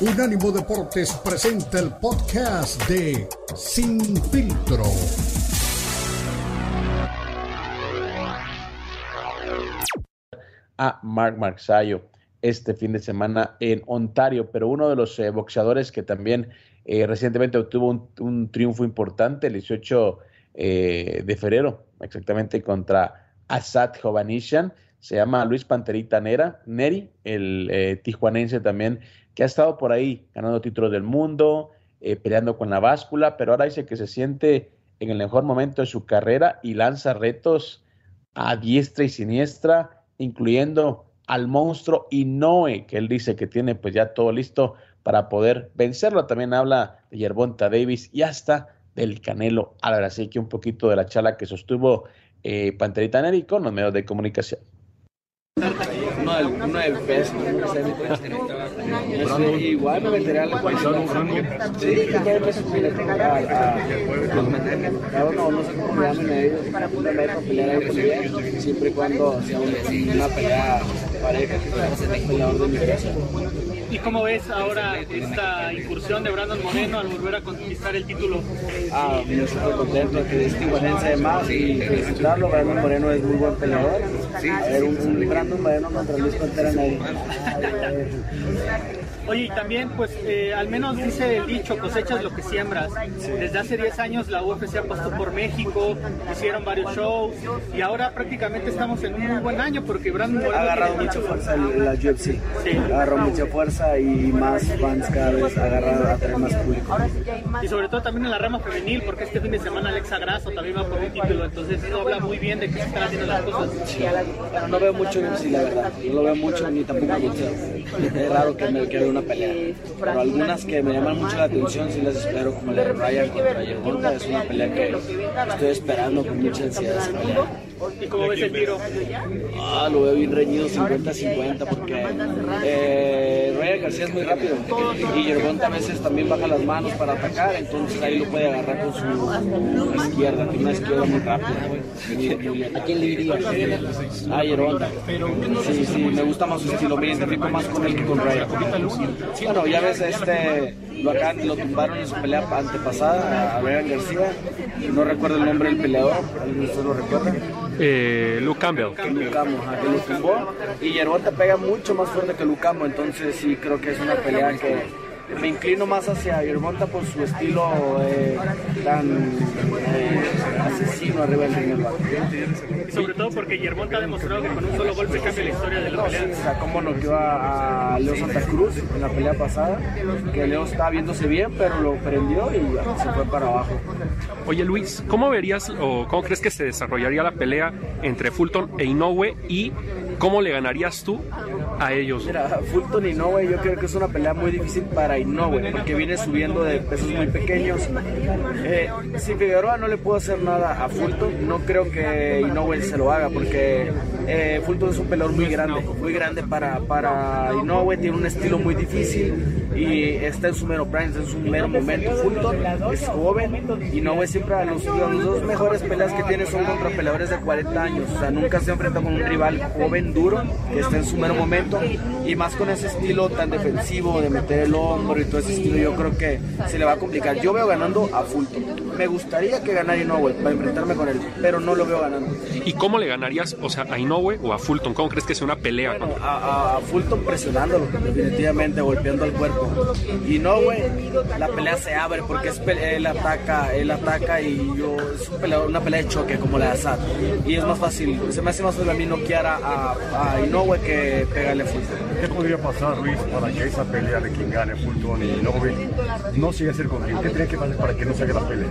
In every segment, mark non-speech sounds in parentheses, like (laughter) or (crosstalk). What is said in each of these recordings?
Unánimo Deportes presenta el podcast de Sin Filtro. A Mark Marsayo este fin de semana en Ontario, pero uno de los eh, boxeadores que también eh, recientemente obtuvo un, triunfo importante el 18 eh, de febrero, exactamente contra Asad Jovanishan, se llama Luis Panterita Nera, Neri, el tijuanense también, que ha estado por ahí ganando títulos del mundo, peleando con la báscula, pero ahora dice que se siente en el mejor momento de su carrera y lanza retos a diestra y siniestra, incluyendo al monstruo Inoue, que él dice que tiene pues ya todo listo para poder vencerlo. También habla de Yerbonta Davis y hasta del Canelo Álvarez. Así que un poquito de la charla que sostuvo eh, Panterita Neri con los medios de comunicación. Uno del, uno del peso, igual me meteré al Sí, que puede. Peso no, no sé cómo me llaman ellos, siempre y cuando sea una pelea pareja que sea peleador de mi peso. ¿Y cómo ves ahora esta incursión de Brandon Moreno al volver a conquistar el título? Ah, yo estoy contento que es de más y felicitarlo. Brandon Moreno es muy buen peleador. Sí, a ver, un, un Brandon Moreno contra Luis Pantera nadie. (laughs) Oye, y también, pues, eh, al menos dice el dicho, cosechas lo que siembras. Desde hace 10 años la UFC apostó por México, hicieron varios shows, y ahora prácticamente estamos en un muy buen año porque Brandon Moreno... Ha agarrado mucha fuerza la UFC. Sí. Agarró mucha fuerza y más fans cada vez, agarrado a tener más público. Y sobre todo también en la rama femenil, porque este fin de semana Alexa Grasso también va por un título, entonces eso habla muy bien de que se están haciendo las cosas. no veo mucho UFC, la verdad. No lo veo mucho ni tampoco me (laughs) Es raro que me quede una pelea. Pero algunas que me llaman mucho la atención sí las espero, como la de Ryan contra Yermonta. Es una pelea que estoy esperando con mucha ansiedad ¿Y cómo ves el tiro? Ah, lo veo bien reñido 50-50 porque eh, García es muy rápido y Yerbonta a veces también baja las manos para atacar, entonces ahí lo puede agarrar con su izquierda, tiene una izquierda muy rápida. ¿A quién le dirías? A Yerbonta. Sí, sí, me gusta más su estilo, me identifico más con él que con Ryan. Bueno, ya ves, este, lo, acá, lo tumbaron en su pelea antepasada a Ryan García, no recuerdo el nombre del peleador, ¿alguien lo recuerda? Eh, Luke Campbell. Luke Campbell, que lo tumbó. Y Yerbota pega mucho más fuerte que Luke Campbell, entonces sí creo que es una pelea que me inclino más hacia Yermonta por su estilo eh, tan eh, asesino arriba del ring. Sobre todo porque Yermonta ha demostrado que con un solo golpe cambia la historia de la pelea. o sea, como noqueó a, a Leo Santa Cruz en la pelea pasada, que Leo estaba viéndose bien, pero lo prendió y se fue para abajo. Oye Luis, ¿cómo verías o cómo crees que se desarrollaría la pelea entre Fulton e Inoue y cómo le ganarías tú a ellos? Mira, Fulton y Inoue yo creo que es una pelea muy difícil para Inoue porque viene subiendo de pesos muy pequeños. Eh, si Figueroa no le puedo hacer nada a Fulton, no creo que Inoue se lo haga porque eh, Fulton es un peleador muy grande, muy grande para, para Inoue, tiene un estilo muy difícil y está en su mero prime, está en su mero momento. Fulton es joven y Inoue siempre los, los dos mejores peleas que tiene son contra peleadores de 40 años. O sea, nunca se enfrenta con un rival joven, duro, que está en su mero momento. Y más con ese estilo tan defensivo de meter el hombro y todo ese estilo, yo creo que se le va a complicar. Yo veo ganando a Fulton. Me gustaría que ganara Inoue para enfrentarme con él, pero no lo veo ganando. ¿Y cómo le ganarías, o sea, a Inoue o a Fulton? ¿Cómo crees que sea una pelea? Bueno, a, Fulton presionándolo, definitivamente, golpeando el cuerpo. Inoue, la pelea se abre porque es, él ataca, él ataca y yo, es una pelea de choque como la de Assad. Y es más fácil, se me hace más fácil a mí noquear a, a, Inoue que pegarle a Fulton. ¿Qué podría pasar, Luis, para que esa pelea de quien gane Fulton y Inoue no siga a ser contigo? ¿Qué tiene que pasar para que no se haga la pelea?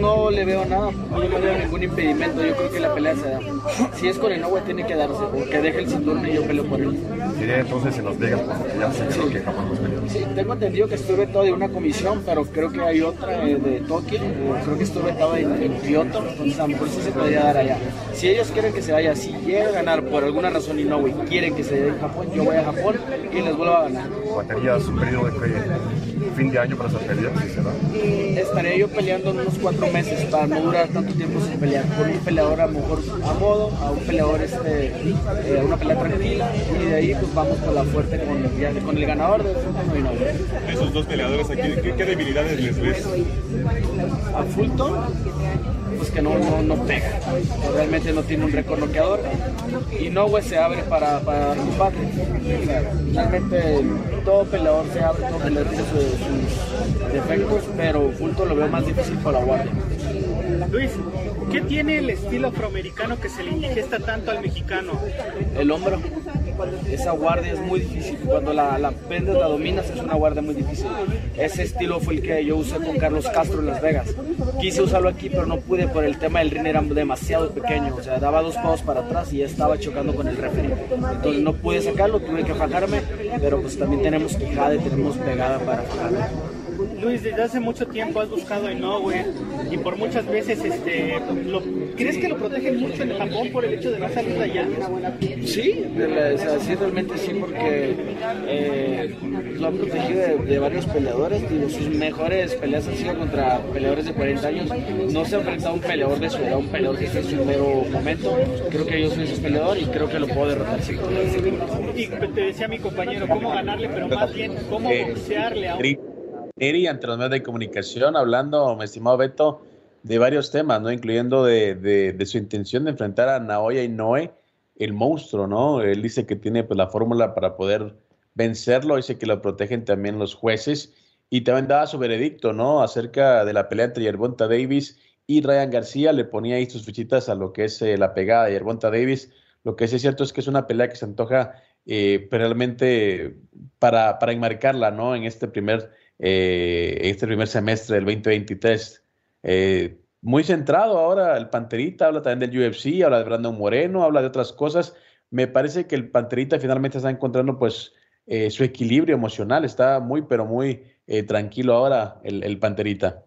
No le veo nada, no le veo ningún impedimento. Yo creo que la pelea se da. Si es con Inoue, tiene que darse, porque deje el cinturón y yo peleo por él. Sería entonces en Las Vegas, porque ya sé sí. que jamás Sí, tengo entendido que estuve todo de una comisión, pero creo que hay otra eh, de Tokio. creo que estuve todo en, en, Kyoto, entonces a lo mejor sí se podría allá. Si ellos quieren que se vaya, si llega a ganar por alguna razón y no, quieren que se vaya a Japón, yo voy a Japón y les vuelvo a ganar. ¿Baterías un periodo de fin de año para esa pelea? Estaré yo peleando unos cuatro meses para no durar tanto tiempo sin pelear. Por un peleador a lo mejor a modo, a un peleador, este, eh, a una pelea tranquila, y de ahí pues vamos por la fuerte con, con el ganador de Fulton. Esos dos peleadores aquí, ¿qué, qué debilidades les ves? A Fulton, que no, no, no pega, realmente no tiene un récord y Nowe se abre para, para dar combate. Realmente todo peleador se abre, todo peleador tiene sus, sus defectos, pero Fulton lo veo más difícil por la guardia. Luis, ¿qué tiene el estilo afroamericano que se le indigesta tanto al mexicano? el hombro. Esa guardia es muy difícil. Cuando la, la vendes, la dominas, es una guardia muy difícil. Ese estilo fue el que yo usé con Carlos Castro en Las Vegas. Quise usarlo aquí, pero no pude por el tema del ring, era demasiado pequeño. O sea, daba dos pasos para atrás y ya estaba chocando con el referee. Entonces no pude sacarlo, tuve que fajarme, pero pues también tenemos quijada y tenemos pegada para fajarme. Luis, desde hace mucho tiempo has buscado a Inoue y por muchas veces, este, lo- ¿crees que lo protegen mucho en Japón por el hecho de no salir de allá? Sí, de la- o sea, sí, realmente sí, porque eh, lo han protegido de, de varios peleadores. Digo, sus mejores peleas han sido contra peleadores de 40 años. No se ha enfrentado a un peleador de su edad, un peleador que esté en su mero momento. Creo que yo soy ese peleador y creo que lo puedo derrotar. sí. Y te decía mi compañero, cómo ganarle, pero más bien, cómo Eh, boxearle a un Eri- ante los medios de comunicación, hablando, mi estimado Beto, de varios temas, ¿no? Incluyendo de, su intención de enfrentar a Naoya Inoue, el monstruo, ¿no? Él dice que tiene pues, la fórmula para poder vencerlo, dice que lo protegen también los jueces y también daba su veredicto, ¿no? Acerca de la pelea entre Yerbonta Davis y Ryan García, le ponía ahí sus fichitas a lo que es eh, la pegada de Yerbonta Davis. Lo que sí es cierto es que es una pelea que se antoja eh, realmente para, para enmarcarla, ¿no? En este primer, eh, este primer semestre del 2023. Eh, muy centrado ahora el Panterita, habla también del UFC, habla de Brandon Moreno, habla de otras cosas. Me parece que el Panterita finalmente está encontrando pues eh, su equilibrio emocional, está muy, pero muy eh, tranquilo ahora el, el Panterita.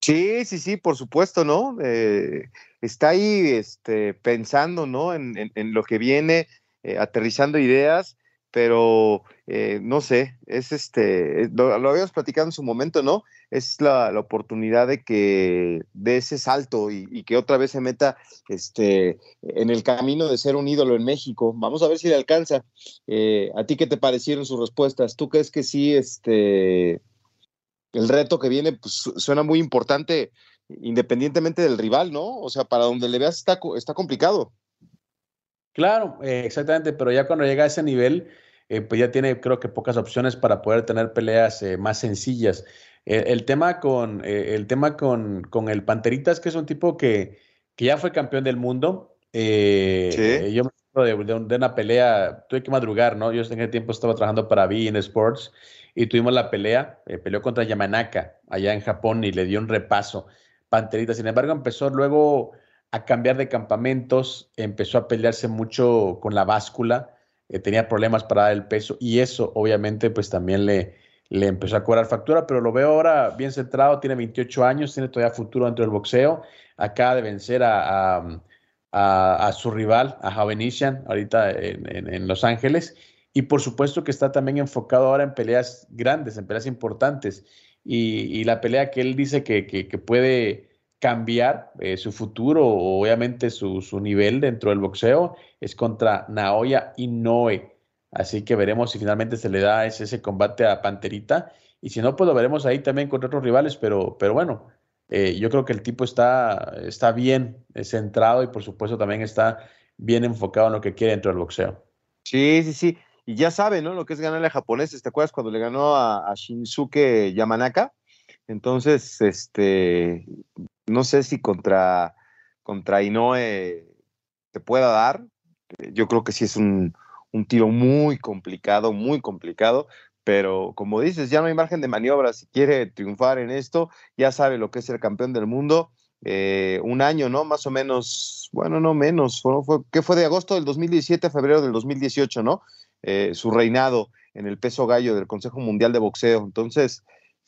Sí, sí, sí, por supuesto, ¿no? Eh, está ahí este, pensando, ¿no? En, en- en lo que viene, eh, aterrizando ideas, pero eh, no sé, es este, eh, lo, lo habíamos platicado en su momento, ¿no? Es la, la oportunidad de que de ese salto y, que otra vez se meta este, en el camino de ser un ídolo en México. Vamos a ver si le alcanza. Eh, ¿A ti qué te parecieron sus respuestas? ¿Tú crees que sí, este, el reto que viene pues, su- suena muy importante independientemente del rival, ¿no? O sea, para donde le veas está, está complicado. Claro, exactamente, pero ya cuando llega a ese nivel, eh, pues ya tiene creo que pocas opciones para poder tener peleas eh, más sencillas. Eh, el tema con, el tema con, con el Panterita es que es un tipo que, que ya fue campeón del mundo. Eh, Sí. yo me acuerdo de, de un- de una pelea, tuve que madrugar, ¿no? Yo en ese tiempo estaba trabajando para BeIN Sports y tuvimos la pelea, peleó contra Yamanaka allá en Japón y le dio un repaso. Panterita, sin embargo, empezó luego a cambiar de campamentos, empezó a pelearse mucho con la báscula, eh, tenía problemas para dar el peso y eso obviamente pues también le, le empezó a cobrar factura, pero lo veo ahora bien centrado, tiene 28 años, tiene todavía futuro dentro del boxeo, acaba de vencer a, a, su rival, a Javenician, ahorita en, en- en Los Ángeles, y por supuesto que está también enfocado ahora en peleas grandes, en peleas importantes, y, y la pelea que él dice que, que- que puede cambiar eh, su futuro, obviamente su, su nivel dentro del boxeo, es contra Naoya Inoue. Así que veremos si finalmente se le da ese, ese combate a Panterita. Y si no, pues lo veremos ahí también contra otros rivales. Pero, pero bueno, eh, yo creo que el tipo está, está bien eh, centrado y por supuesto también está bien enfocado en lo que quiere dentro del boxeo. Sí, sí, sí. Y ya sabe, ¿no? Lo que es ganarle a japoneses. ¿Te acuerdas cuando le ganó a Shinsuke Yamanaka? Entonces, este, no sé si contra, contra Inoue te pueda dar. Eh, Yo creo que sí es un, un tiro muy complicado, muy complicado. Pero como dices, ya no hay margen de maniobra. Si quiere triunfar en esto, ya sabe lo que es ser campeón del mundo. Eh, un año, ¿no? Más o menos, bueno, no menos. Fue, fue, ¿Qué fue de agosto del 2017 a febrero del 2018, ¿no? Eh, su reinado en el peso gallo del Consejo Mundial de Boxeo. Entonces,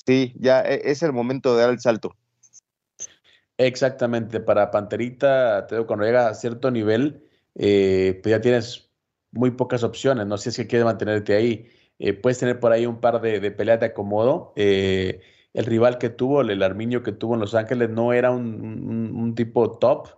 sí, ya e- es el momento de dar el salto. Exactamente, para Panterita, te digo, cuando llega a cierto nivel, eh, pues ya tienes muy pocas opciones, no si es que quieres mantenerte ahí. Eh, puedes tener por ahí un par de, peleas de acomodo. Eh, el rival que tuvo, el Armiño que tuvo en Los Ángeles, no era un, un- un tipo top.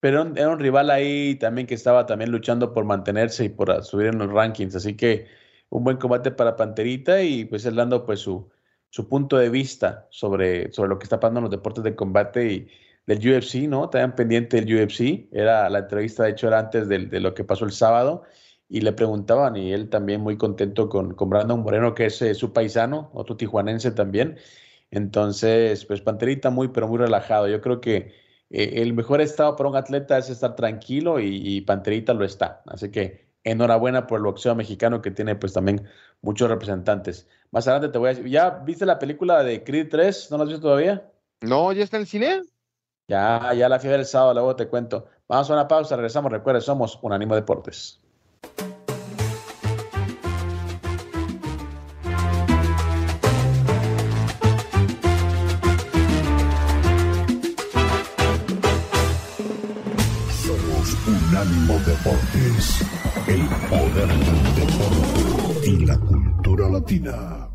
pero era un rival ahí también que estaba también luchando por mantenerse y por subir en los rankings, así que un buen combate para Panterita y pues él dando pues su, su punto de vista sobre, sobre lo que está pasando en los deportes de combate y del UFC, ¿no? También pendiente del UFC, era la entrevista de hecho era antes de, de lo que pasó el sábado y le preguntaban y él también muy contento con, con Brandon Moreno, que es eh, su paisano, otro tijuanense también. Entonces, pues Panterita muy, pero muy relajado. Yo creo que eh, el mejor estado para un atleta es estar tranquilo y, Panterita lo está. Así que enhorabuena por el boxeo mexicano que tiene pues también muchos representantes. Más adelante te voy a decir, ¿ya viste la película de Creed 3? ¿No la has visto todavía? No, ¿ya está en el cine? Ya, ya la fui a el sábado, luego te cuento. Vamos a una pausa, regresamos. Recuerda, somos Unánimo Deportes. Unánimo Deportes, el poder del deporte y la cultura latina.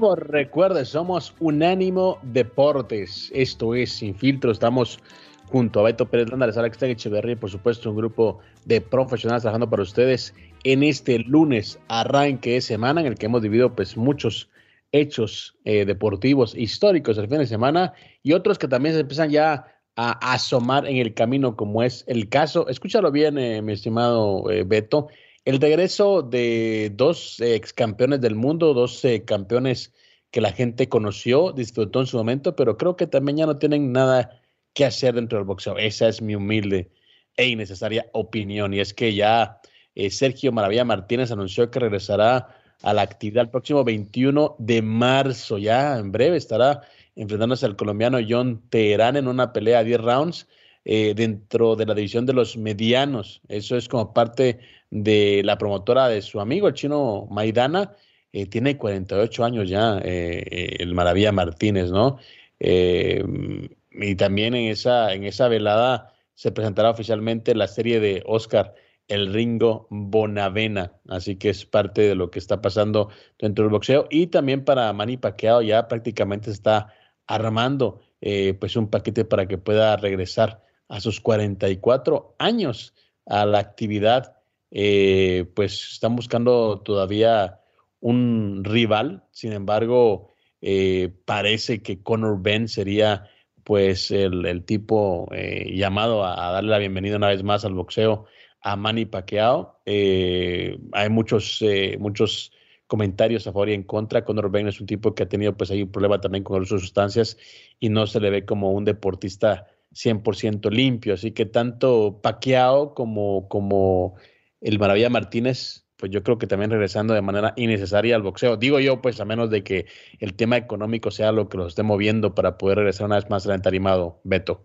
Vamos, recuerde, somos Unánimo Deportes. Esto es Sin Filtro. Estamos junto a Beto Pérez Landa, Alex Echeverría y por supuesto un grupo de profesionales trabajando para ustedes en este lunes arranque de semana en el que hemos dividido pues muchos hechos eh, deportivos históricos el fin de semana y otros que también se empiezan ya a asomar en el camino como es el caso, escúchalo bien eh, mi estimado eh, Beto, el regreso de dos ex campeones del mundo, dos campeones que la gente conoció, disfrutó en su momento, pero creo que también ya no tienen nada qué hacer dentro del boxeo. Esa es mi humilde e innecesaria opinión. Y es que ya eh, Sergio Maravilla Martínez anunció que regresará a la actividad el próximo 21 de marzo. Ya en breve estará enfrentándose al colombiano John Teherán en una pelea a 10 rounds eh, dentro de la división de los medianos. Eso es como parte de la promotora de su amigo, el chino Maidana. Eh, tiene 48 años ya, el Maravilla Martínez, ¿no? y también en esa, en esa velada se presentará oficialmente la serie de Oscar El Ringo Bonavena, así que es parte de lo que está pasando dentro del boxeo y también para Manny Pacquiao ya prácticamente está armando eh, pues un paquete para que pueda regresar a sus 44 años a la actividad, eh, pues están buscando todavía un rival, sin embargo, eh, parece que Conor Ben sería pues el, tipo eh, llamado a, darle la bienvenida una vez más al boxeo a Manny Pacquiao. Eh, hay muchos, muchos comentarios a favor y en contra. Conor Ben es un tipo que ha tenido pues ahí un problema también con sus sustancias y no se le ve como un deportista 100% limpio. Así que tanto Pacquiao como el Maravilla Martínez pues yo creo que también regresando de manera innecesaria al boxeo. Digo yo, pues a menos de que el tema económico sea lo que los esté moviendo para poder regresar una vez más al entarimado, Beto.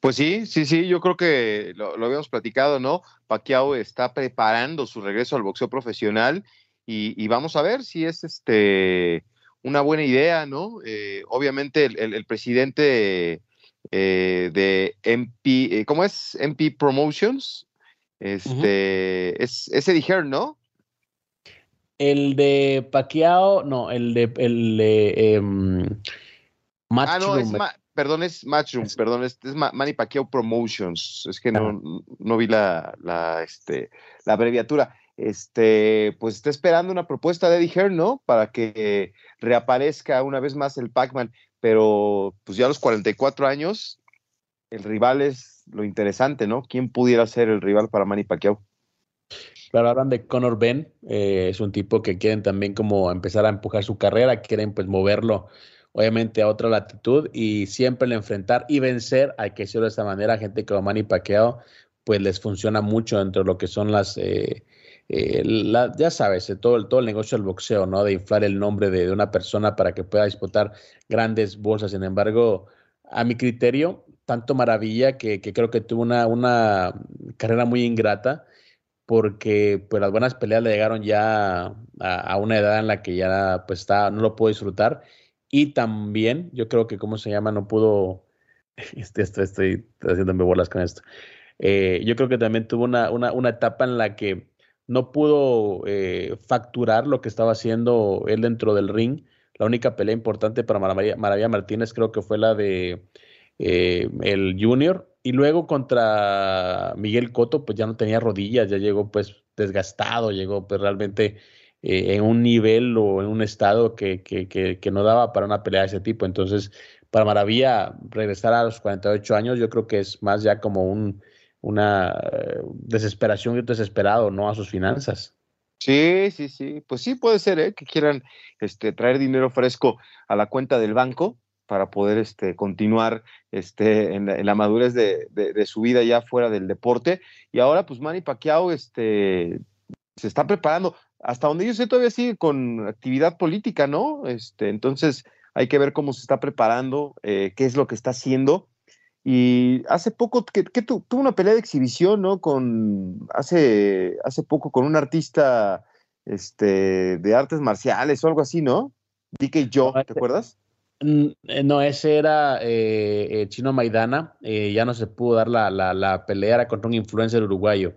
Pues sí, sí, sí, yo creo que lo, habíamos platicado, ¿no? Pacquiao está preparando su regreso al boxeo profesional y, vamos a ver si es este una buena idea, ¿no? Eh, obviamente el, presidente eh, de MP, eh, ¿cómo es? MP Promotions, este, es, ese dijeron, ¿no? El de Pacquiao, no, el de, el de um, Ah, no, es perdón, es Matchroom, perdón, es, es Manny Pacquiao Promotions. Es que no, no vi la, la, este, la abreviatura. Este, pues está esperando una propuesta de Eddie Hearn, ¿no? Para que reaparezca una vez más el Pac-Man, pero pues ya a los 44 años, el rival es lo interesante, ¿no? ¿Quién pudiera ser el rival para Manny Pacquiao? Claro, hablan de Conor Ben, eh, es un tipo que quieren también como empezar a empujar su carrera, quieren pues moverlo obviamente a otra latitud y siempre el enfrentar y vencer, hay que decirlo de esta manera, gente como Manny Pacquiao, pues les funciona mucho dentro de lo que son las, eh, eh, ya sabes, todo el, todo el negocio del boxeo, ¿no? De inflar el nombre de, de una persona para que pueda disputar grandes bolsas. Sin embargo, a mi criterio, tanto maravilla que, creo que tuvo una, una, carrera muy ingrata porque pues las buenas peleas le llegaron ya a, una edad en la que ya pues está, no lo pudo disfrutar y también yo creo que cómo se llama no pudo (laughs) Este, estoy, estoy haciéndome bolas con esto. Eh, yo creo que también tuvo una, una, una etapa en la que no pudo eh, facturar lo que estaba haciendo él dentro del ring. La única pelea importante para Maravilla, Maravilla Martínez creo que fue la de eh, el Junior. Y luego contra Miguel Cotto, pues ya no tenía rodillas, ya llegó pues desgastado, llegó pues realmente eh, en un nivel o en un estado que, que, que, no daba para una pelea de ese tipo. Entonces, para Maravilla regresar a los 48 años, yo creo que es más ya como un, una eh, desesperación y desesperado, ¿no? A sus finanzas. Sí, sí, sí. Pues sí puede ser, ¿eh? Que quieran este, traer dinero fresco a la cuenta del banco para poder este, continuar este, en, la, madurez de, su vida ya fuera del deporte. Y ahora, pues Manny Pacquiao este, se está preparando. Hasta donde yo sé, todavía sigue con actividad política, ¿no? Este, entonces, hay que ver cómo se está preparando, eh, qué es lo que está haciendo. Y hace poco, que, tuvo una pelea de exhibición, ¿no? Con, hace, hace poco con un artista este, de artes marciales o algo así, ¿no? DK Joe, ¿te acuerdas? Eh, no, ese era eh, Chino Maidana. ya no se pudo dar la, la, pelea, era contra un influencer uruguayo.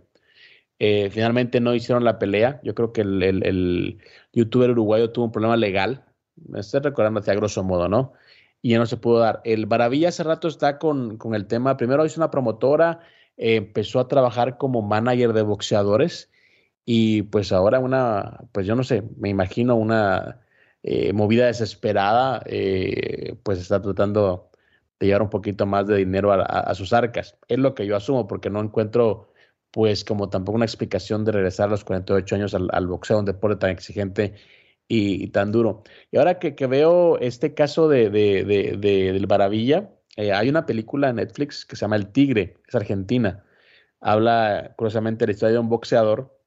finalmente no hicieron la pelea. Yo creo que el, el, youtuber uruguayo tuvo un problema legal. Me estoy recordando hacia grosso modo, ¿no? y ya no se pudo dar. El Maravilla hace rato está con, con el tema, primero hizo una promotora, eh, empezó a trabajar como manager de boxeadores y pues ahora una, pues yo no sé, me imagino una eh, movida desesperada, eh, pues está tratando de llevar un poquito más de dinero a, sus arcas. Es lo que yo asumo porque no encuentro pues como tampoco una explicación de regresar a los 48 años al, boxeo, un deporte tan exigente y, tan duro. Y ahora que, veo este caso de, del Maravilla, eh, hay una película en Netflix que se llama El Tigre, es argentina. Habla curiosamente de la historia de un boxeador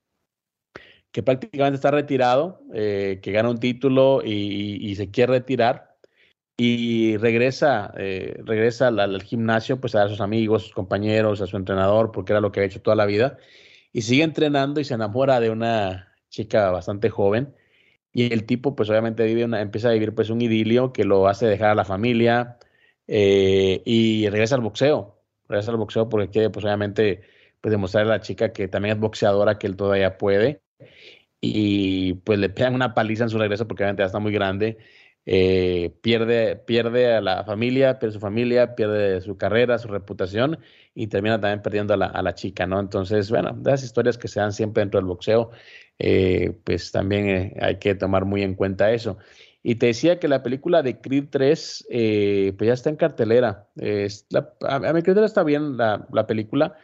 que prácticamente está retirado, eh, que gana un título y, se quiere retirar y regresa, eh, regresa al, gimnasio pues a sus amigos, sus compañeros, a su entrenador, porque era lo que había hecho toda la vida, y sigue entrenando y se enamora de una chica bastante joven y el tipo pues obviamente vive una, empieza a vivir pues un idilio que lo hace dejar a la familia eh, y regresa al boxeo, regresa al boxeo porque quiere pues obviamente pues demostrarle a la chica que también es boxeadora, que él todavía puede y pues le pegan una paliza en su regreso porque obviamente ya está muy grande, eh, pierde, pierde a la familia, pierde su familia, pierde su carrera, su reputación y termina también perdiendo a la, a la chica, ¿no? Entonces, bueno, de las historias que se dan siempre dentro del boxeo eh, pues también eh, hay que tomar muy en cuenta eso. Y te decía que la película de Creed 3, eh, pues ya está en cartelera. a, mí Creed está bien la, película.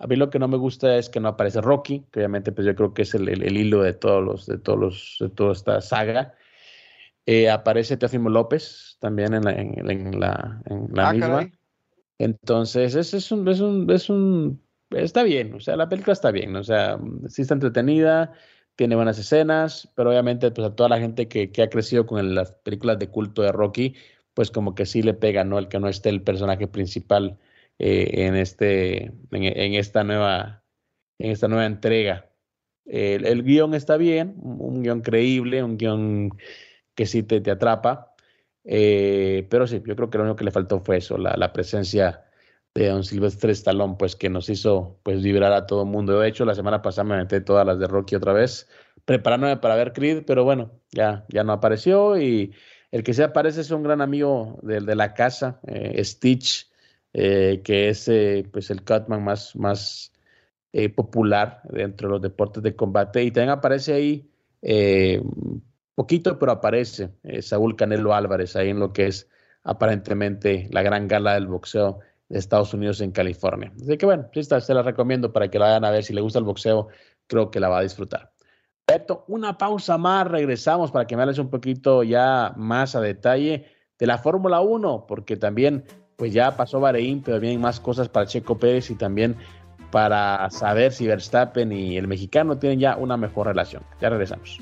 A mí lo que no me gusta es que no aparece Rocky, que obviamente pues yo creo que es el, hilo de todos los, de todos los, de toda esta saga. aparece Teofimo López también en la, en, la, ah, misma. Entonces, es, es, un, es, un, es un, está bien, o sea, la película está bien, o sea, sí está entretenida, tiene buenas escenas, pero obviamente pues a toda la gente que, que ha crecido con las películas de culto de Rocky, pues como que sí le pega, ¿no? El que no esté el personaje principal eh, en, este, en, esta nueva, en esta nueva entrega. El, el guion está bien, un, guion creíble, un guion que sí te, te atrapa, eh, pero sí, yo creo que lo único que le faltó fue eso, la, la presencia de Don Silvestre Stallone, pues que nos hizo pues vibrar a todo el mundo. De hecho, la semana pasada me metí todas las de Rocky otra vez, preparándome para ver Creed, pero bueno, ya, ya no apareció y el que se aparece es un gran amigo de, de la casa, eh, Stitch, eh, que es eh, pues el Cutman más, más popular dentro de los deportes de combate y también aparece ahí poquito, pero aparece Saúl Canelo Álvarez ahí en lo que es aparentemente la gran gala del boxeo de Estados Unidos en California. Así que bueno, sí, se la recomiendo para que la vayan a ver. Si le gusta el boxeo, creo que la va a disfrutar. Una pausa más, regresamos para que me hables un poquito ya más a detalle de la Fórmula 1, porque también pues ya pasó Bahrein, pero vienen más cosas para Checo Pérez y también para saber si Verstappen y el mexicano tienen ya una mejor relación. Ya regresamos.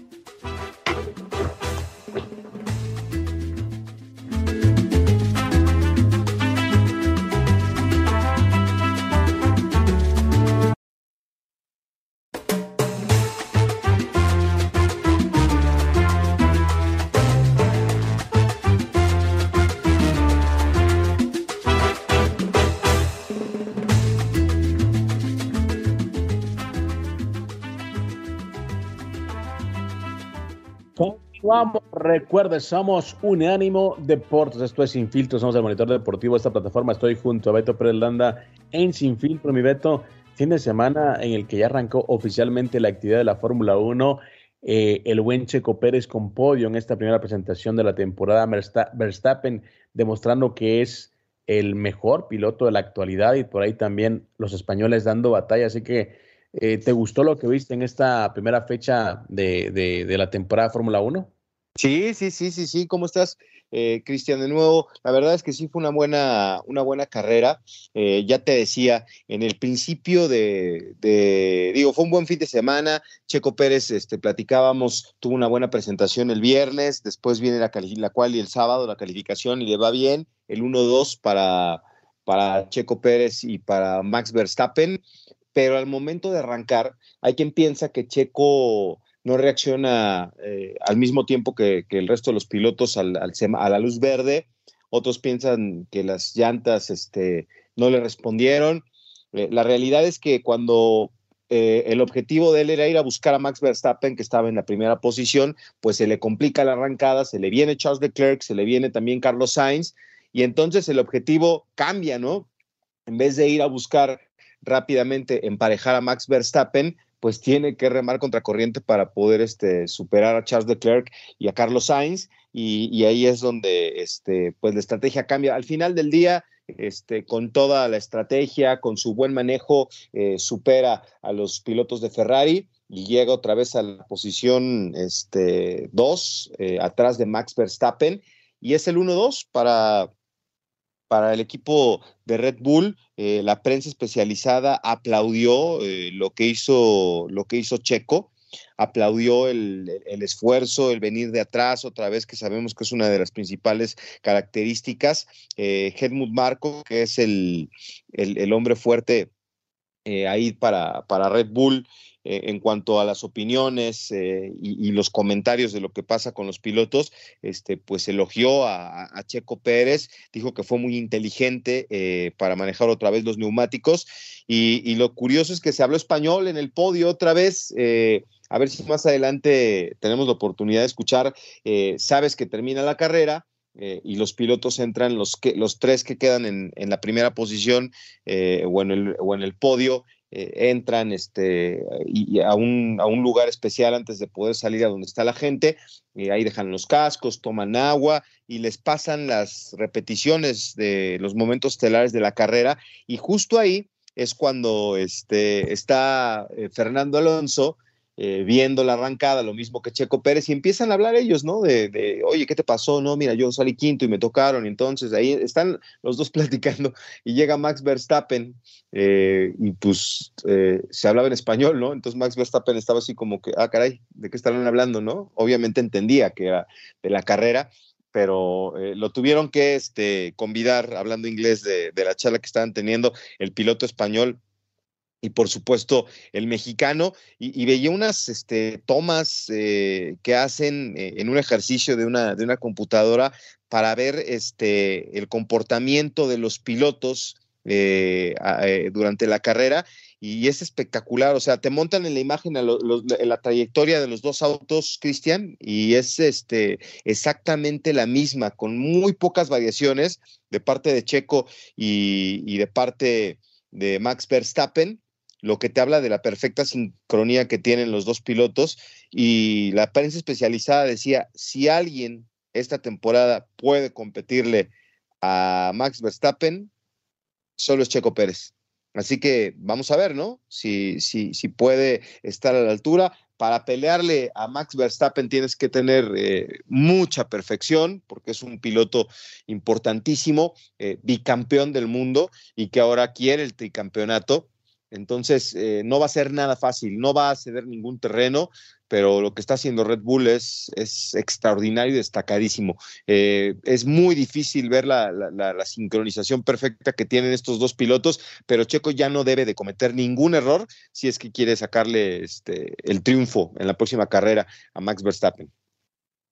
Vamos, recuerde, somos Unánimo Deportes. Esto es Sin Filtro, somos el monitor deportivo de esta plataforma. Estoy junto a Beto Pérez Landa en Sin Filtro, mi Beto. Fin de semana en el que ya arrancó oficialmente la actividad de la Fórmula 1. Eh, el buen Checo Pérez con podio en esta primera presentación de la temporada. Verstappen demostrando que es el mejor piloto de la actualidad y por ahí también los españoles dando batalla. Así que eh, ¿Te gustó lo que viste en esta primera fecha de, de, la temporada Fórmula 1? Sí, sí, sí, sí, sí. ¿Cómo estás, eh, Cristian? De nuevo, la verdad es que sí fue una buena, una buena carrera. Eh, ya te decía, en el principio de, digo, fue un buen fin de semana. Checo Pérez, este, platicábamos, tuvo una buena presentación el viernes, después viene la, la cual y el sábado la calificación y le va bien. El 1-2 para, para Checo Pérez y para Max Verstappen pero al momento de arrancar, hay quien piensa que Checo no reacciona eh, al mismo tiempo que, el resto de los pilotos al, a la luz verde, otros piensan que las llantas este, no le respondieron. Eh, la realidad es que cuando eh, el objetivo de él era ir a buscar a Max Verstappen, que estaba en la primera posición, pues se le complica la arrancada, se le viene Charles Leclerc, se le viene también Carlos Sainz, y entonces el objetivo cambia, ¿no? En vez de ir a buscar rápidamente emparejar a Max Verstappen, pues tiene que remar contra corriente para poder este, superar a Charles Leclerc y a Carlos Sainz, y, ahí es donde este, pues la estrategia cambia. Al final del día, este, con toda la estrategia, con su buen manejo, eh, supera a los pilotos de Ferrari y llega otra vez a la posición 2, este, eh, atrás de Max Verstappen, y es el 1-2 para, para el equipo de Red Bull, eh, la prensa especializada aplaudió eh, lo, que hizo, lo que hizo Checo, aplaudió el, esfuerzo, el venir de atrás, otra vez que sabemos que es una de las principales características. Eh, Helmut Marco, que es el, el hombre fuerte ahí para, para Red Bull, eh, en cuanto a las opiniones eh, y, los comentarios de lo que pasa con los pilotos, este, pues elogió a, Checo Pérez, dijo que fue muy inteligente eh, para manejar otra vez los neumáticos y, lo curioso es que se habló español en el podio otra vez. a ver si más adelante tenemos la oportunidad de escuchar. sabes que termina la carrera, y los pilotos entran, los, que, los tres que quedan en, la primera posición o, en el, o, en el, podio, eh, entran este, a, un, a, un, lugar especial antes de poder salir a donde está la gente, y ahí dejan los cascos, toman agua y les pasan las repeticiones de los momentos estelares de la carrera y justo ahí es cuando este, está eh, Fernando Alonso eh, viendo la arrancada, lo mismo que Checo Pérez, y empiezan a hablar ellos, ¿no? De, oye, ¿qué te pasó? No, mira, yo salí quinto y me tocaron, entonces ahí están los dos (laughs) platicando, y llega Max Verstappen, eh, y pues eh, se hablaba en español, ¿no? Entonces Max Verstappen estaba así como que, ah, caray, ¿de qué estaban hablando, no? Obviamente entendía que era de la carrera, pero lo tuvieron que este, convidar, hablando inglés de, de la charla que estaban teniendo, el piloto español y por supuesto el mexicano, y, veía unas este, tomas eh, que hacen eh, en un ejercicio de una, de una computadora para ver este, el comportamiento de los pilotos eh, durante la carrera y es espectacular, o sea, te montan en la imagen en la trayectoria de los dos autos, Cristian, y es este, exactamente la misma, con muy pocas variaciones de parte de Checo y, y de parte de Max Verstappen, lo que te habla de la perfecta sincronía que tienen los dos pilotos y la prensa especializada decía, si alguien esta temporada puede competirle a Max Verstappen, solo es Checo Pérez. Así que vamos a ver, ¿no? Si, si, si puede estar a la altura. Para pelearle a Max Verstappen tienes que tener eh, mucha perfección, porque es un piloto importantísimo, eh, bicampeón del mundo y que ahora quiere el tricampeonato. Entonces, eh, no va a ser nada fácil, no va a ceder ningún terreno, pero lo que está haciendo Red Bull es, extraordinario y destacadísimo. Eh, es muy difícil ver la, sincronización perfecta que tienen estos dos pilotos, pero Checo ya no debe de cometer ningún error si es que quiere sacarle este, el triunfo en la próxima carrera a Max Verstappen.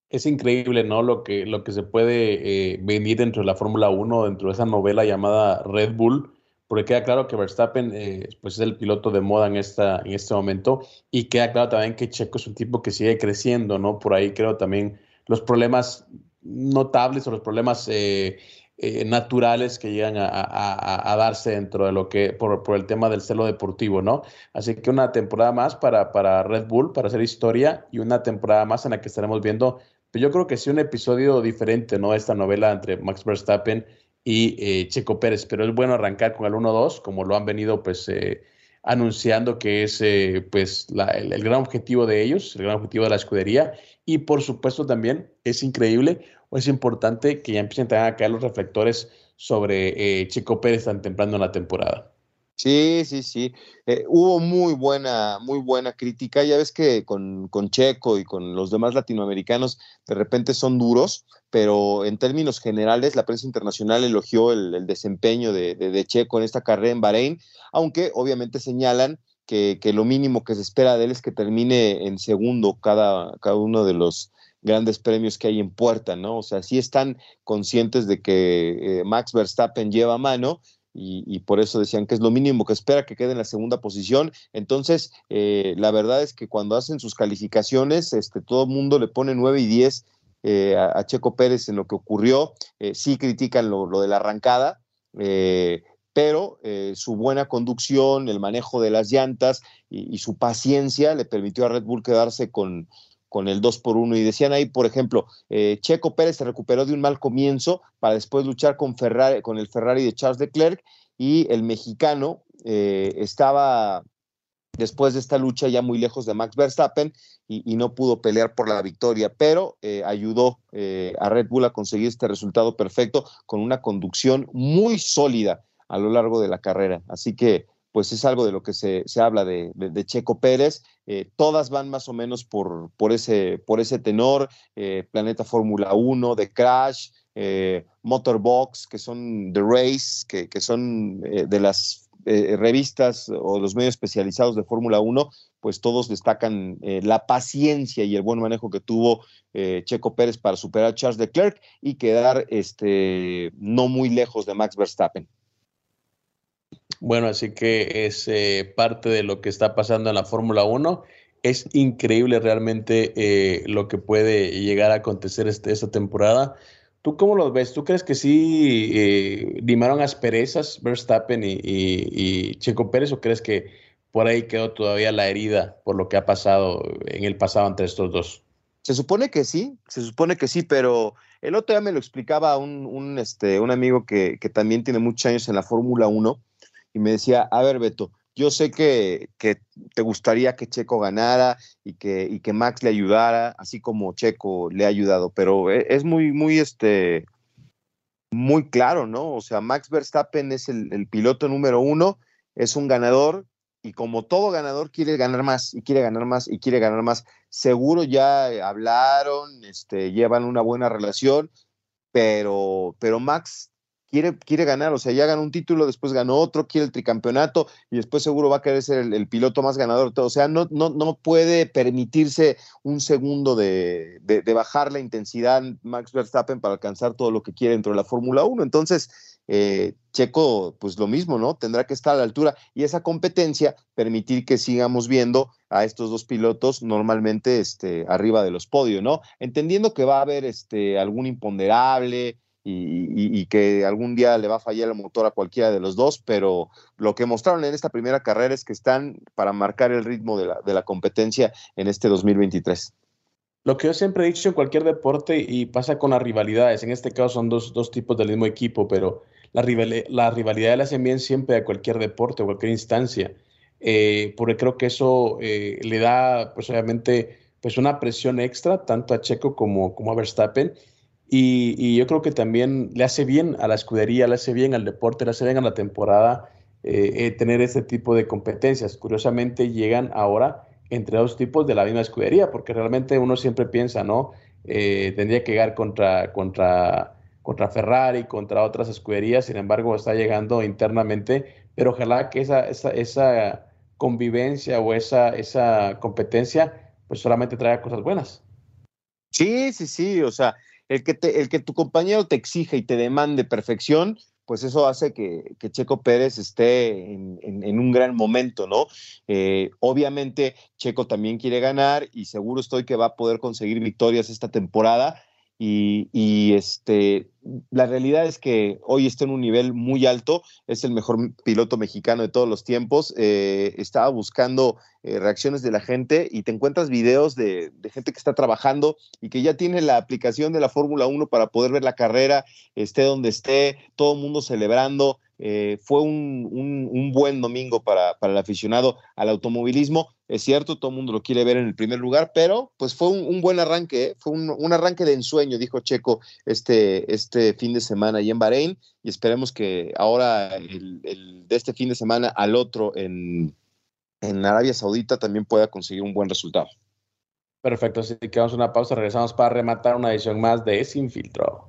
Es increíble, ¿no? Lo que, lo que se puede eh, venir dentro de la Fórmula 1, dentro de esa novela llamada Red Bull porque queda claro que Verstappen eh, pues es el piloto de moda en, esta, en este momento y queda claro también que Checo es un tipo que sigue creciendo, ¿no? Por ahí creo también los problemas notables o los problemas eh, eh, naturales que llegan a, darse dentro de lo que, por, por, el tema del celo deportivo, ¿no? Así que una temporada más para, para Red Bull, para hacer historia y una temporada más en la que estaremos viendo, pues yo creo que sí un episodio diferente, ¿no? Esta novela entre Max Verstappen eh, Checo Pérez, pero es bueno arrancar con el 1-2, como lo han venido pues eh, anunciando que es eh, pues el, el, gran objetivo de ellos, el gran objetivo de la escudería, y por supuesto también es increíble o es importante que ya empiecen a caer los reflectores sobre Checo Pérez tan temprano en la temporada. Sí, sí, sí. Eh, hubo muy buena, muy buena crítica. Ya ves que con, con, Checo y con los demás latinoamericanos de repente son duros, pero en términos generales la prensa internacional elogió el, desempeño de, de, Checo en esta carrera en Bahrein, aunque obviamente señalan que, que, lo mínimo que se espera de él es que termine en segundo cada, cada uno de los grandes premios que hay en puerta, ¿no? O sea, sí están conscientes de que eh, Max Verstappen lleva mano, y, por eso decían que es lo mínimo que espera que quede en la segunda posición. Entonces, eh, la verdad es que cuando hacen sus calificaciones, este, todo el mundo le pone 9 y 10 eh, a, Checo Pérez en lo que ocurrió. Eh, sí critican lo, de la arrancada, pero su buena conducción, el manejo de las llantas y, su paciencia le permitió a Red Bull quedarse con, con el 2 por 1 y decían ahí, por ejemplo, eh, Checo Pérez se recuperó de un mal comienzo para después luchar con, Ferrari, con el Ferrari de Charles Leclerc y el mexicano eh, estaba después de esta lucha ya muy lejos de Max Verstappen y, no pudo pelear por la victoria, pero eh, ayudó a Red Bull a conseguir este resultado perfecto con una conducción muy sólida a lo largo de la carrera. Así que pues es algo de lo que se, habla de, Checo Pérez. Eh, todas van más o menos por, por, ese, por ese tenor, eh, Planeta Fórmula 1, de Crash, eh, Motorbox, que son The Race, que, son de las revistas o los medios especializados de Fórmula 1, pues todos destacan la paciencia y el buen manejo que tuvo Checo Pérez para superar a Charles Leclerc y quedar este, no muy lejos de Max Verstappen. Bueno, así que es eh, parte de lo que está pasando en la Fórmula 1. Es increíble realmente eh, lo que puede llegar a acontecer este, esta temporada. ¿Tú cómo lo ves? ¿Tú crees que sí eh, limaron asperezas Verstappen y, Checo Pérez o crees que por ahí quedó todavía la herida por lo que ha pasado en el pasado entre estos dos? Se supone que sí, se supone que sí, pero el otro día me lo explicaba un, un, este, un amigo que, que también tiene muchos años en la Fórmula 1 y me decía, a ver, Beto, yo sé que, te gustaría que Checo ganara y que, que Max le ayudara, así como Checo le ha ayudado, pero e, es muy, muy, este, muy claro, ¿no? O sea, Max Verstappen es el, piloto número uno, es un ganador y como todo ganador quiere ganar más y quiere ganar más y quiere ganar más. Seguro ya hablaron, este, llevan una buena relación, pero, pero Max quiere, quiere ganar, o sea, ya ganó un título, después ganó otro, quiere el tricampeonato y después seguro va a querer ser el, piloto más ganador. O sea, no, no, no puede permitirse un segundo de, de, bajar la intensidad Max Verstappen para alcanzar todo lo que quiere dentro de la Fórmula 1. Entonces, eh, Checo, pues lo mismo, ¿no? Tendrá que estar a la altura y esa competencia permitir que sigamos viendo a estos dos pilotos normalmente este, arriba de los podios, ¿no? Entendiendo que va a haber este, algún imponderable, y, que algún día le va a fallar el motor a cualquiera de los dos, pero lo que mostraron en esta primera carrera es que están para marcar el ritmo de la, de la competencia en este 2023. Lo que yo siempre he dicho en cualquier deporte y pasa con las rivalidades, en este caso son dos, dos tipos del mismo equipo, pero la, rival, la rivalidad la hacen bien siempre a cualquier deporte, a cualquier instancia, eh, porque creo que eso eh, le da, pues obviamente, pues una presión extra tanto a Checo como, como a Verstappen y, yo creo que también le hace bien a la escudería, le hace bien al deporte, le hace bien a la temporada eh, eh, tener este tipo de competencias. Curiosamente llegan ahora entre dos tipos de la misma escudería, porque realmente uno siempre piensa, ¿no? Eh, tendría que llegar contra, contra, contra Ferrari, contra otras escuderías, sin embargo está llegando internamente, pero ojalá que esa, esa, esa convivencia o esa, esa competencia pues solamente traiga cosas buenas. Sí, sí, sí, o sea, el que, el que tu compañero te exija y te demande perfección, pues eso hace que, Checo Pérez esté en, un gran momento, ¿no? Eh, obviamente Checo también quiere ganar y seguro estoy que va a poder conseguir victorias esta temporada y, este, la realidad es que hoy está en un nivel muy alto, es el mejor piloto mexicano de todos los tiempos. Eh, estaba buscando eh, reacciones de la gente y te encuentras videos de, gente que está trabajando y que ya tiene la aplicación de la Fórmula 1 para poder ver la carrera, esté donde esté, todo el mundo celebrando. Eh, fue un, buen domingo para, el aficionado al automovilismo. Es cierto, todo el mundo lo quiere ver en el primer lugar, pero pues fue un, buen arranque, ¿eh? fue un, arranque de ensueño, dijo Checo, este, este fin de semana ahí en Bahrein, y esperemos que ahora de este fin de semana al otro en, en Arabia Saudita también pueda conseguir un buen resultado. Perfecto, así que vamos a una pausa, regresamos para rematar una edición más de Sin Filtro.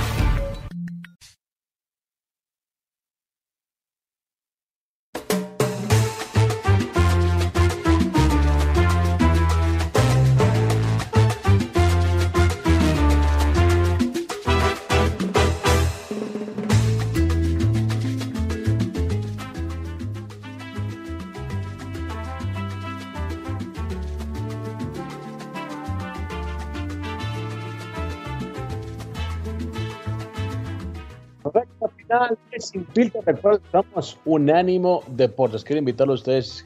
sin filtro, estamos Unánimo Deportes. Quiero invitarlos a ustedes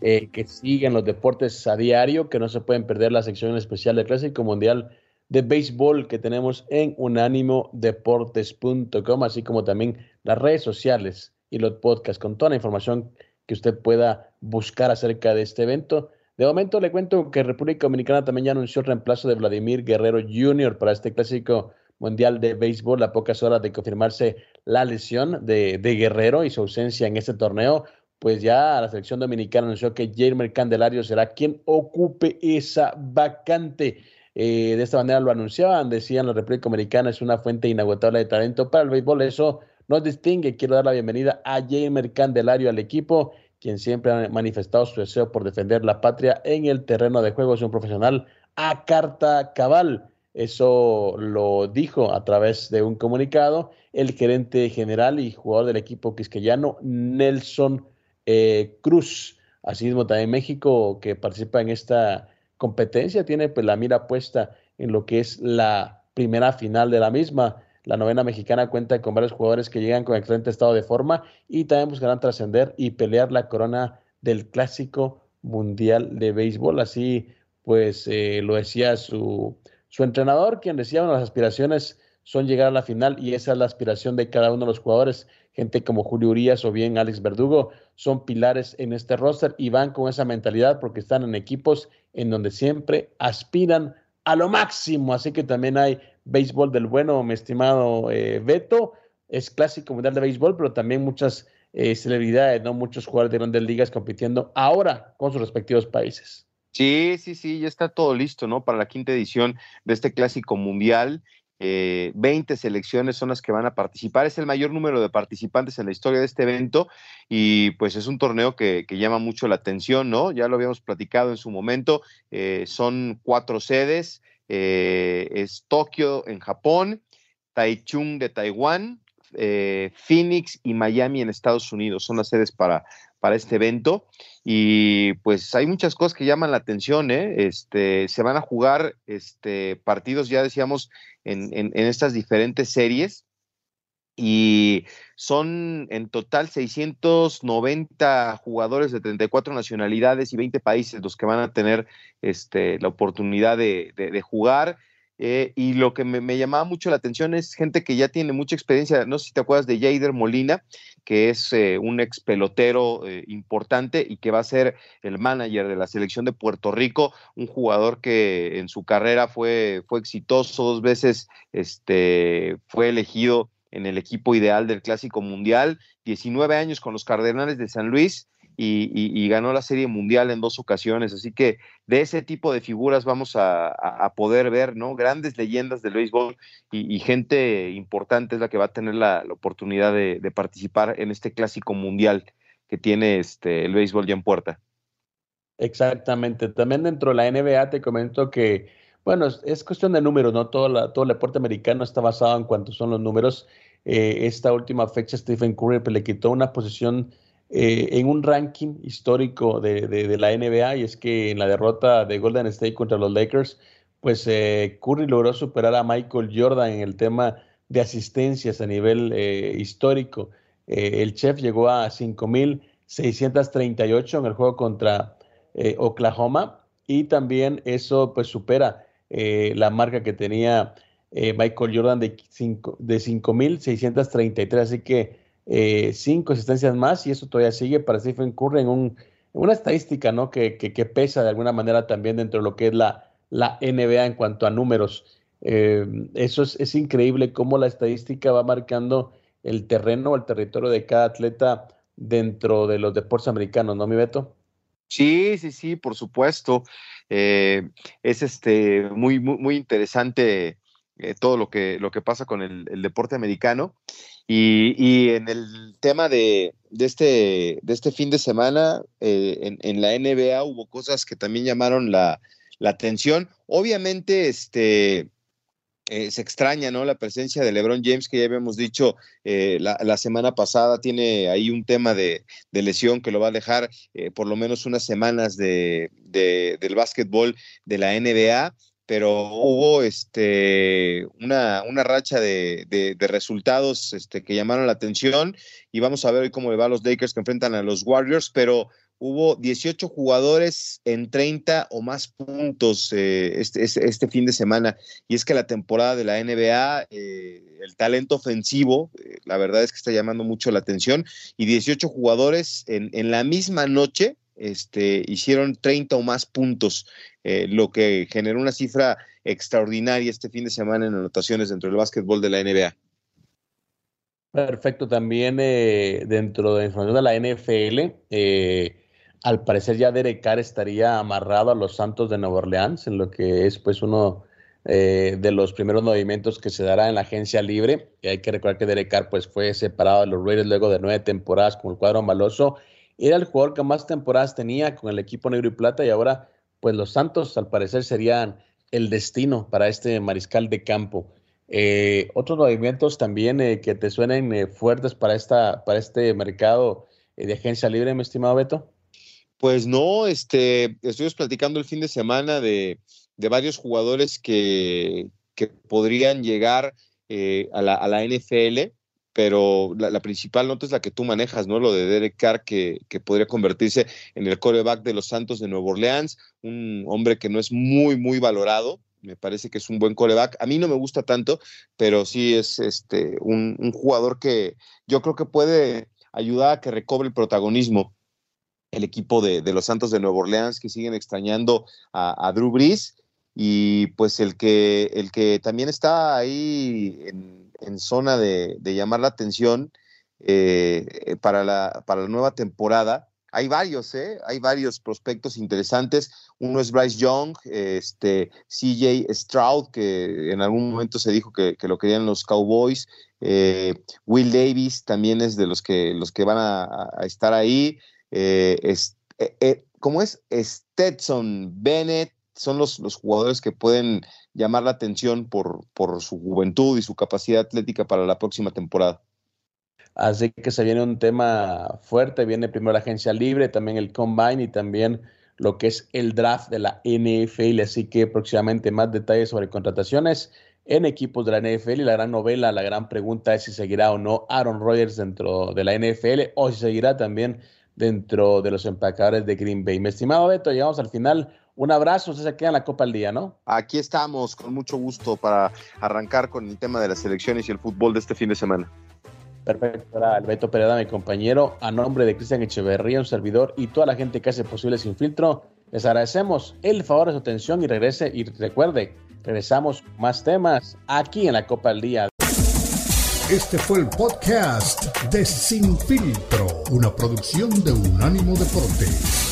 eh, que sigan los deportes a diario, que no se pueden perder la sección especial del Clásico Mundial de Béisbol que tenemos en unánimodeportes.com, así como también las redes sociales y los podcasts con toda la información que usted pueda buscar acerca de este evento. De momento le cuento que República Dominicana también ya anunció el reemplazo de Vladimir Guerrero Jr. para este clásico mundial de béisbol a pocas horas de confirmarse la lesión de, Guerrero y su ausencia en este torneo, pues ya la selección dominicana anunció que Jamer Candelario será quien ocupe esa vacante. Eh, de esta manera lo anunciaban, decían la República Dominicana es una fuente inagotable de talento para el béisbol. Eso nos distingue. Quiero dar la bienvenida a Jamer Candelario al equipo, quien siempre ha manifestado su deseo por defender la patria en el terreno de juego. Es un profesional a carta cabal. Eso lo dijo a través de un comunicado el gerente general y jugador del equipo quisqueyano, Nelson eh, Cruz. Asimismo, también México, que participa en esta competencia, tiene pues, la mira puesta en lo que es la primera final de la misma. La novena mexicana cuenta con varios jugadores que llegan con excelente estado de forma y también buscarán trascender y pelear la corona del clásico mundial de béisbol. Así pues eh, lo decía su su entrenador, quien decía, bueno, las aspiraciones son llegar a la final y esa es la aspiración de cada uno de los jugadores. Gente como Julio Urias o bien Alex Verdugo son pilares en este roster y van con esa mentalidad porque están en equipos en donde siempre aspiran a lo máximo. Así que también hay béisbol del bueno, mi estimado eh, Beto. Es clásico mundial de béisbol, pero también muchas eh, celebridades, ¿no? Muchos jugadores de grandes ligas compitiendo ahora con sus respectivos países. Sí, sí, sí, ya está todo listo, ¿no? Para la quinta edición de este clásico mundial. Eh, 20 selecciones son las que van a participar. Es el mayor número de participantes en la historia de este evento y pues es un torneo que, llama mucho la atención, ¿no? Ya lo habíamos platicado en su momento. Eh, son cuatro sedes. Eh, es Tokio en Japón, Taichung de Taiwán, eh, Phoenix y Miami en Estados Unidos. Son las sedes para, para este evento. Y pues hay muchas cosas que llaman la atención, ¿eh? Este, se van a jugar este, partidos, ya decíamos, en, en, estas diferentes series. Y son en total 690 jugadores de 34 nacionalidades y 20 países los que van a tener este, la oportunidad de, de jugar. Eh, y lo que me, llamaba mucho la atención es gente que ya tiene mucha experiencia. No sé si te acuerdas de Jader Molina, que es eh, un ex pelotero eh, importante y que va a ser el manager de la selección de Puerto Rico, un jugador que en su carrera fue, fue exitoso, dos veces este, fue elegido en el equipo ideal del Clásico Mundial, 19 años con los Cardenales de San Luis y, ganó la Serie Mundial en dos ocasiones. Así que de ese tipo de figuras vamos a, poder ver, ¿no? Grandes leyendas del béisbol y, gente importante es la que va a tener la, oportunidad de, participar en este clásico mundial que tiene este, el béisbol ya en puerta. Exactamente. También dentro de la NBA te comento que, bueno, es, cuestión de números, ¿no? Todo, todo el deporte americano está basado en cuanto son los números. Eh, esta última fecha Stephen Curry le quitó una posición eh, en un ranking histórico de, la NBA y es que en la derrota de Golden State contra los Lakers, pues eh, Curry logró superar a Michael Jordan en el tema de asistencias a nivel eh, histórico. el chef llegó a 5.638 en el juego contra Oklahoma y también eso pues supera la marca que tenía Michael Jordan de, de 5.633. Así que eh, cinco asistencias más y eso todavía sigue para Stephen Curry en, una estadística ¿no? Que, pesa de alguna manera también dentro de lo que es la, NBA en cuanto a números. Eh, eso es, increíble cómo la estadística va marcando el terreno, el territorio de cada atleta dentro de los deportes americanos, ¿no, mi Beto? Sí, sí, sí, por supuesto. Eh, es este muy, muy, muy interesante todo lo que, lo que pasa con el, deporte americano. Y, en el tema de, este, de este fin de semana, eh, en, la NBA hubo cosas que también llamaron la, atención. Obviamente, este, eh, se extraña, ¿no? La presencia de LeBron James, que ya habíamos dicho eh, la, semana pasada, tiene ahí un tema de, lesión que lo va a dejar por lo menos unas semanas de, del básquetbol de la NBA pero hubo este, una, una racha de, de, resultados este, que llamaron la atención y vamos a ver hoy cómo le va a los Lakers que enfrentan a los Warriors, pero hubo 18 jugadores en 30 o más puntos eh, este, este, este, fin de semana. Y es que la temporada de la NBA, eh, el talento ofensivo, eh, la verdad es que está llamando mucho la atención. Y 18 jugadores en, en la misma noche este, hicieron 30 o más puntos, eh, lo que generó una cifra extraordinaria este fin de semana en anotaciones dentro del básquetbol de la NBA. Perfecto, también eh, dentro de la información de la NFL, eh, al parecer ya Derek Carr estaría amarrado a los Santos de Nueva Orleans, en lo que es pues uno de los primeros movimientos que se dará en la agencia libre. Hay que recordar que Derek Carr pues, fue separado de los Raiders luego de nueve temporadas con el cuadro maloso era el jugador que más temporadas tenía con el equipo negro y plata y ahora pues los Santos al parecer serían el destino para este mariscal de campo. Eh, otros movimientos también eh, que te suenen eh, fuertes para, esta, para este mercado de agencia libre, mi estimado Beto. Pues no, este, estuvimos platicando el fin de semana de, varios jugadores que, que podrían llegar a, la, a la NFL pero la, principal nota es la que tú manejas, ¿no? Lo de Derek Carr, que, podría convertirse en el coreback de los Santos de Nueva Orleans, un hombre que no es muy, muy valorado. Me parece que es un buen coreback. A mí no me gusta tanto, pero sí es este, un, jugador que yo creo que puede ayudar a que recobre el protagonismo el equipo de, los Santos de Nueva Orleans, que siguen extrañando a, a Drew Brees y pues el que, el que también está ahí en, en zona de, llamar la atención eh, para, la, para la nueva temporada. Hay varios, ¿eh? Hay varios prospectos interesantes. Uno es Bryce Young, este, CJ Stroud, que en algún momento se dijo que, lo querían los Cowboys. Eh, Will Davis también es de los que, los que van a, estar ahí. Es, ¿Cómo es? Stetson Bennett, son los, los jugadores que pueden llamar la atención por, por su juventud y su capacidad atlética para la próxima temporada. Así que se viene un tema fuerte, viene primero la agencia libre, también el combine y también lo que es el draft de la NFL, así que próximamente más detalles sobre contrataciones en equipos de la NFL y la gran novela, la gran pregunta es si seguirá o no Aaron Rodgers dentro de la NFL o si seguirá también dentro de los empacadores de Green Bay. Mi estimado Beto, llegamos al final. Un abrazo, usted se queda en la Copa al Día, ¿no? Aquí estamos, con mucho gusto para arrancar con el tema de las selecciones y el fútbol de este fin de semana. Perfecto, era Alberto Pereda, mi compañero, a nombre de Cristian Echeverría, un servidor y toda la gente que hace posible Sin Filtro, les agradecemos el favor de su atención y regrese y recuerde, regresamos más temas aquí en la Copa al Día. Este fue el podcast de Sin Filtro, una producción de Unánimo Deportes.